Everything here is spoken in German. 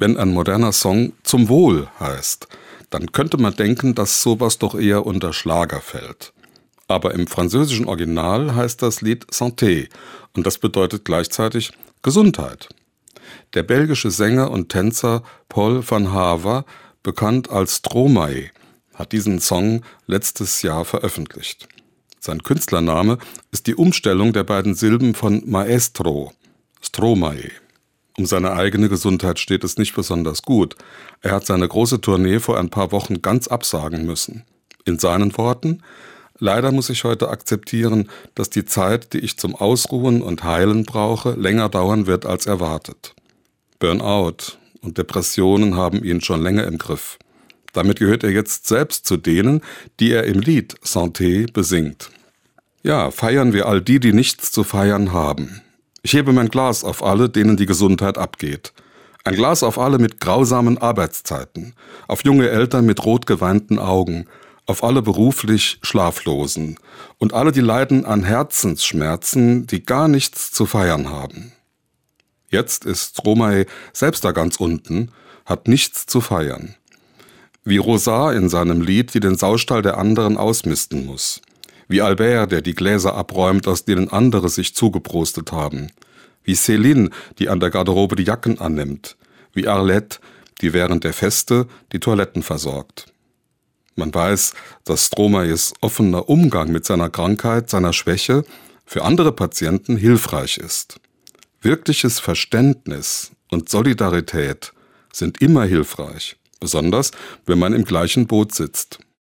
Wenn ein moderner Song zum Wohl heißt, dann könnte man denken, dass sowas doch eher unter Schlager fällt. Aber im französischen Original heißt das Lied Santé und das bedeutet gleichzeitig Gesundheit. Der belgische Sänger und Tänzer Paul van Haver, bekannt als Stromae, hat diesen Song letztes Jahr veröffentlicht. Sein Künstlername ist die Umstellung der beiden Silben von Maestro, Stromae. Um seine eigene Gesundheit steht es nicht besonders gut. Er hat seine große Tournee vor ein paar Wochen ganz absagen müssen. In seinen Worten Leider muss ich heute akzeptieren, dass die Zeit, die ich zum Ausruhen und Heilen brauche, länger dauern wird als erwartet. Burnout und Depressionen haben ihn schon länger im Griff. Damit gehört er jetzt selbst zu denen, die er im Lied Santé besingt. Ja, feiern wir all die, die nichts zu feiern haben. Ich hebe mein Glas auf alle, denen die Gesundheit abgeht. Ein Glas auf alle mit grausamen Arbeitszeiten, auf junge Eltern mit rot geweinten Augen, auf alle beruflich Schlaflosen und alle, die leiden an Herzensschmerzen, die gar nichts zu feiern haben. Jetzt ist Romae selbst da ganz unten, hat nichts zu feiern. Wie Rosar in seinem Lied, die den Saustall der anderen ausmisten muss. Wie Albert, der die Gläser abräumt, aus denen andere sich zugeprostet haben. Wie Céline, die an der Garderobe die Jacken annimmt. Wie Arlette, die während der Feste die Toiletten versorgt. Man weiß, dass Stromaes offener Umgang mit seiner Krankheit, seiner Schwäche für andere Patienten hilfreich ist. Wirkliches Verständnis und Solidarität sind immer hilfreich, besonders wenn man im gleichen Boot sitzt.